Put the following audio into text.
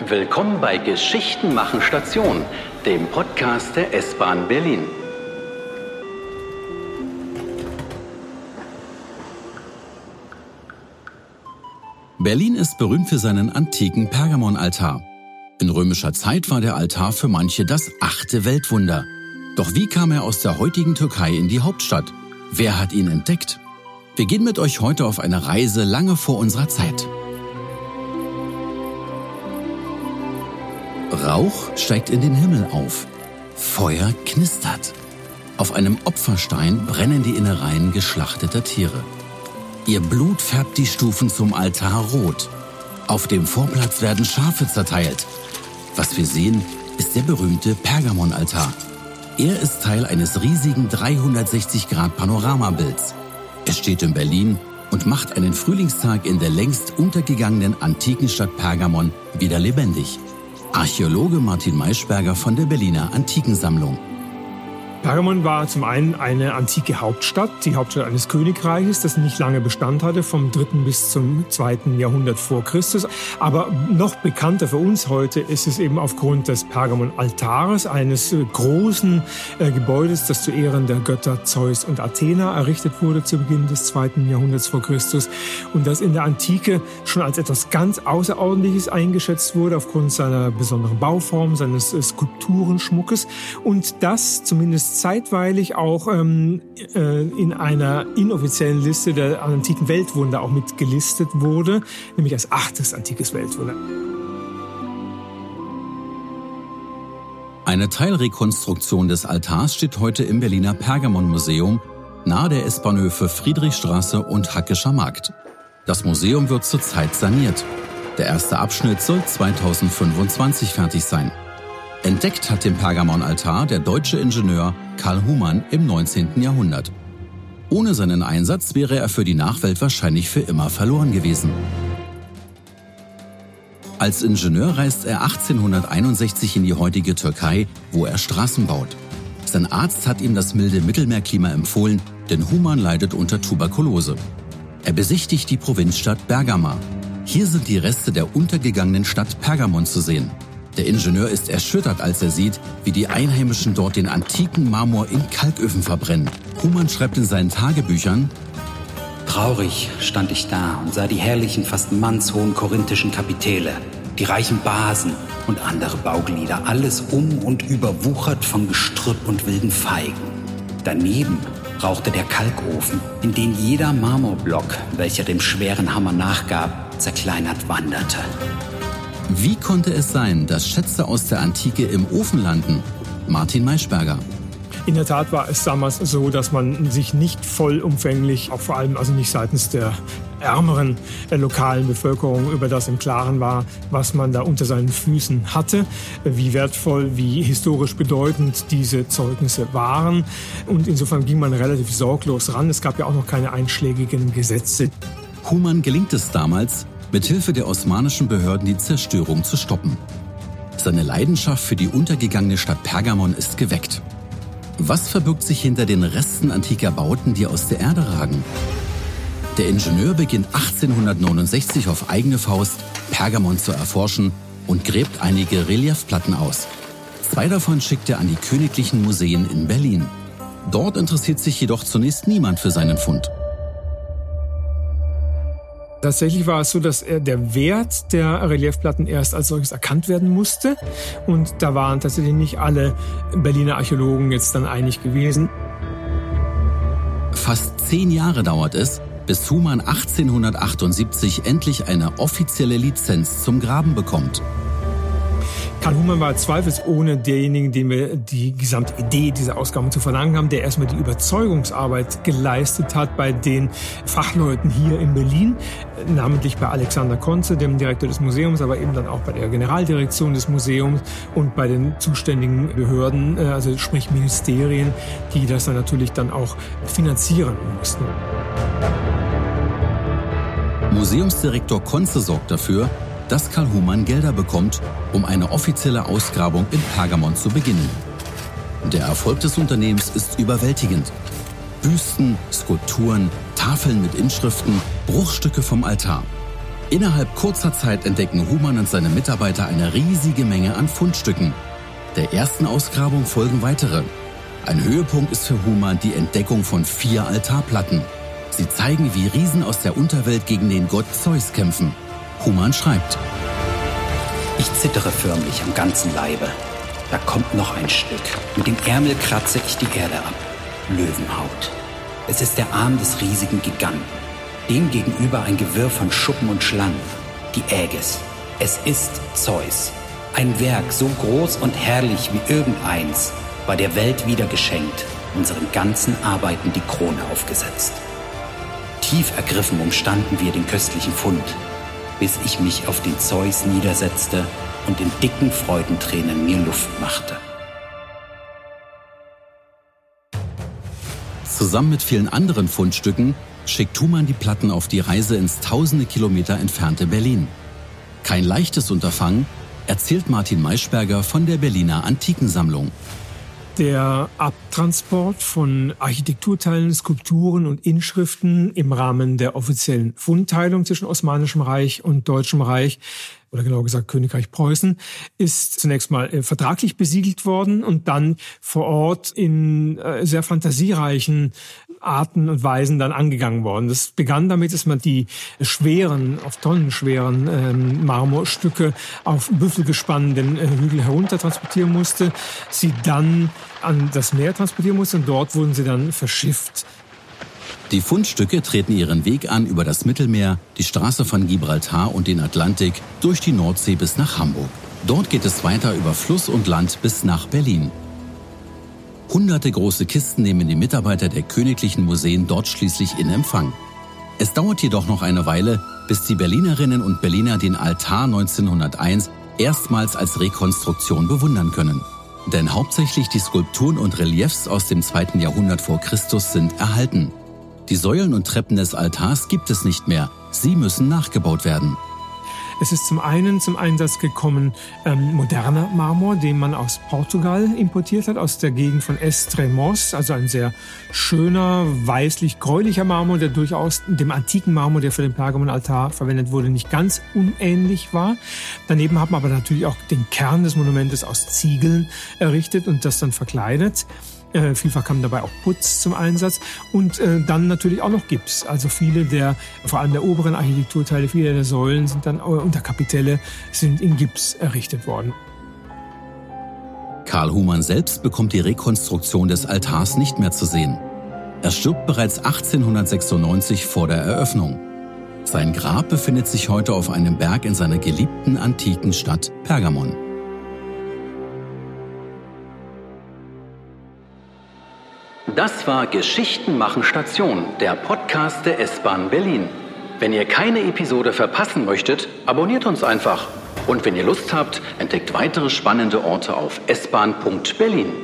Willkommen bei Geschichten machen Station, dem Podcast der S-Bahn Berlin. Berlin ist berühmt für seinen antiken Pergamonaltar. In römischer Zeit war der Altar für manche das achte Weltwunder. Doch wie kam er aus der heutigen Türkei in die Hauptstadt? Wer hat ihn entdeckt? Wir gehen mit euch heute auf eine Reise lange vor unserer Zeit. Rauch steigt in den Himmel auf. Feuer knistert. Auf einem Opferstein brennen die Innereien geschlachteter Tiere. Ihr Blut färbt die Stufen zum Altar rot. Auf dem Vorplatz werden Schafe zerteilt. Was wir sehen, ist der berühmte Pergamonaltar. Er ist Teil eines riesigen 360-Grad-Panoramabilds. Es steht in Berlin und macht einen Frühlingstag in der längst untergegangenen antiken Stadt Pergamon wieder lebendig. Archäologe Martin Maischberger von der Berliner Antikensammlung. Pergamon war zum einen eine antike Hauptstadt, die Hauptstadt eines Königreiches, das nicht lange Bestand hatte, vom dritten bis zum zweiten Jahrhundert vor Christus. Aber noch bekannter für uns heute ist es eben aufgrund des Pergamon-Altares, eines großen äh, Gebäudes, das zu Ehren der Götter Zeus und Athena errichtet wurde zu Beginn des zweiten Jahrhunderts vor Christus und das in der Antike schon als etwas ganz Außerordentliches eingeschätzt wurde aufgrund seiner besonderen Bauform, seines äh, Skulpturenschmuckes und das zumindest zeitweilig auch ähm, äh, in einer inoffiziellen Liste der antiken Weltwunder auch mit gelistet wurde, nämlich als achtes antikes Weltwunder. Eine Teilrekonstruktion des Altars steht heute im Berliner Pergamon-Museum nahe der S-Bahnhöfe Friedrichstraße und Hackescher Markt. Das Museum wird zurzeit saniert. Der erste Abschnitt soll 2025 fertig sein. Entdeckt hat den Pergamon-Altar der deutsche Ingenieur Karl Humann im 19. Jahrhundert. Ohne seinen Einsatz wäre er für die Nachwelt wahrscheinlich für immer verloren gewesen. Als Ingenieur reist er 1861 in die heutige Türkei, wo er Straßen baut. Sein Arzt hat ihm das milde Mittelmeerklima empfohlen, denn Humann leidet unter Tuberkulose. Er besichtigt die Provinzstadt Bergama. Hier sind die Reste der untergegangenen Stadt Pergamon zu sehen. Der Ingenieur ist erschüttert, als er sieht, wie die Einheimischen dort den antiken Marmor in Kalköfen verbrennen. Humann schreibt in seinen Tagebüchern, Traurig stand ich da und sah die herrlichen, fast mannshohen korinthischen Kapitelle, die reichen Basen und andere Bauglieder, alles um und überwuchert von Gestrüpp und wilden Feigen. Daneben rauchte der Kalkofen, in den jeder Marmorblock, welcher dem schweren Hammer nachgab, zerkleinert wanderte. Wie konnte es sein, dass Schätze aus der Antike im Ofen landen? Martin Maischberger. In der Tat war es damals so, dass man sich nicht vollumfänglich, auch vor allem also nicht seitens der ärmeren äh, lokalen Bevölkerung über das im Klaren war, was man da unter seinen Füßen hatte, wie wertvoll, wie historisch bedeutend diese Zeugnisse waren. Und insofern ging man relativ sorglos ran. Es gab ja auch noch keine einschlägigen Gesetze. Humann gelingt es damals, mithilfe der osmanischen Behörden die Zerstörung zu stoppen. Seine Leidenschaft für die untergegangene Stadt Pergamon ist geweckt. Was verbirgt sich hinter den Resten antiker Bauten, die aus der Erde ragen? Der Ingenieur beginnt 1869 auf eigene Faust, Pergamon zu erforschen und gräbt einige Reliefplatten aus. Zwei davon schickt er an die königlichen Museen in Berlin. Dort interessiert sich jedoch zunächst niemand für seinen Fund. Tatsächlich war es so, dass der Wert der Reliefplatten erst als solches erkannt werden musste. Und da waren tatsächlich nicht alle Berliner Archäologen jetzt dann einig gewesen. Fast zehn Jahre dauert es, bis Humann 1878 endlich eine offizielle Lizenz zum Graben bekommt. Karl Humann war zweifelsohne derjenige, dem wir die gesamte Idee dieser Ausgaben zu verlangen haben, der erstmal die Überzeugungsarbeit geleistet hat bei den Fachleuten hier in Berlin, namentlich bei Alexander Konze, dem Direktor des Museums, aber eben dann auch bei der Generaldirektion des Museums und bei den zuständigen Behörden, äh, also sprich Ministerien, die das dann natürlich dann auch finanzieren mussten. Museumsdirektor Konze sorgt dafür, dass Karl Humann Gelder bekommt, um eine offizielle Ausgrabung in Pergamon zu beginnen. Der Erfolg des Unternehmens ist überwältigend. Büsten, Skulpturen, Tafeln mit Inschriften, Bruchstücke vom Altar. Innerhalb kurzer Zeit entdecken Humann und seine Mitarbeiter eine riesige Menge an Fundstücken. Der ersten Ausgrabung folgen weitere. Ein Höhepunkt ist für Humann die Entdeckung von vier Altarplatten. Sie zeigen, wie Riesen aus der Unterwelt gegen den Gott Zeus kämpfen. Humann schreibt. Ich zittere förmlich am ganzen Leibe. Da kommt noch ein Stück. Mit dem Ärmel kratze ich die Erde ab. Löwenhaut. Es ist der Arm des riesigen Giganten. Dem gegenüber ein Gewirr von Schuppen und Schlangen. Die Ägis. Es ist Zeus. Ein Werk so groß und herrlich wie irgendeins war der Welt wieder geschenkt, unseren ganzen Arbeiten die Krone aufgesetzt. Tief ergriffen umstanden wir den köstlichen Fund, bis ich mich auf den Zeus niedersetzte und in dicken Freudentränen mir Luft machte. Zusammen mit vielen anderen Fundstücken schickt Thumann die Platten auf die Reise ins tausende Kilometer entfernte Berlin. Kein leichtes Unterfangen, erzählt Martin Maischberger von der Berliner Antikensammlung. Der Abtransport von Architekturteilen, Skulpturen und Inschriften im Rahmen der offiziellen Fundteilung zwischen Osmanischem Reich und Deutschem Reich oder genauer gesagt Königreich Preußen, ist zunächst mal äh, vertraglich besiegelt worden und dann vor Ort in äh, sehr fantasiereichen Arten und Weisen dann angegangen worden. Das begann damit, dass man die schweren, auf Tonnen schweren ähm, Marmorstücke auf Büffelgespannen den äh, Hügel herunter transportieren musste, sie dann an das Meer transportieren musste und dort wurden sie dann verschifft. Die Fundstücke treten ihren Weg an über das Mittelmeer, die Straße von Gibraltar und den Atlantik, durch die Nordsee bis nach Hamburg. Dort geht es weiter über Fluss und Land bis nach Berlin. Hunderte große Kisten nehmen die Mitarbeiter der königlichen Museen dort schließlich in Empfang. Es dauert jedoch noch eine Weile, bis die Berlinerinnen und Berliner den Altar 1901 erstmals als Rekonstruktion bewundern können. Denn hauptsächlich die Skulpturen und Reliefs aus dem zweiten Jahrhundert vor Christus sind erhalten. Die Säulen und Treppen des Altars gibt es nicht mehr, sie müssen nachgebaut werden. Es ist zum einen zum Einsatz gekommen ähm, moderner Marmor, den man aus Portugal importiert hat, aus der Gegend von Estremos, also ein sehr schöner, weißlich-gräulicher Marmor, der durchaus dem antiken Marmor, der für den Pergamonaltar verwendet wurde, nicht ganz unähnlich war. Daneben hat man aber natürlich auch den Kern des Monumentes aus Ziegeln errichtet und das dann verkleidet. Äh, vielfach kam dabei auch Putz zum Einsatz und äh, dann natürlich auch noch Gips. Also viele der, vor allem der oberen Architekturteile, viele der Säulen sind dann äh, unter Kapitelle sind in Gips errichtet worden. Karl Humann selbst bekommt die Rekonstruktion des Altars nicht mehr zu sehen. Er stirbt bereits 1896 vor der Eröffnung. Sein Grab befindet sich heute auf einem Berg in seiner geliebten antiken Stadt Pergamon. Das war Geschichten machen Station, der Podcast der S-Bahn Berlin. Wenn ihr keine Episode verpassen möchtet, abonniert uns einfach. Und wenn ihr Lust habt, entdeckt weitere spannende Orte auf s-bahn.berlin.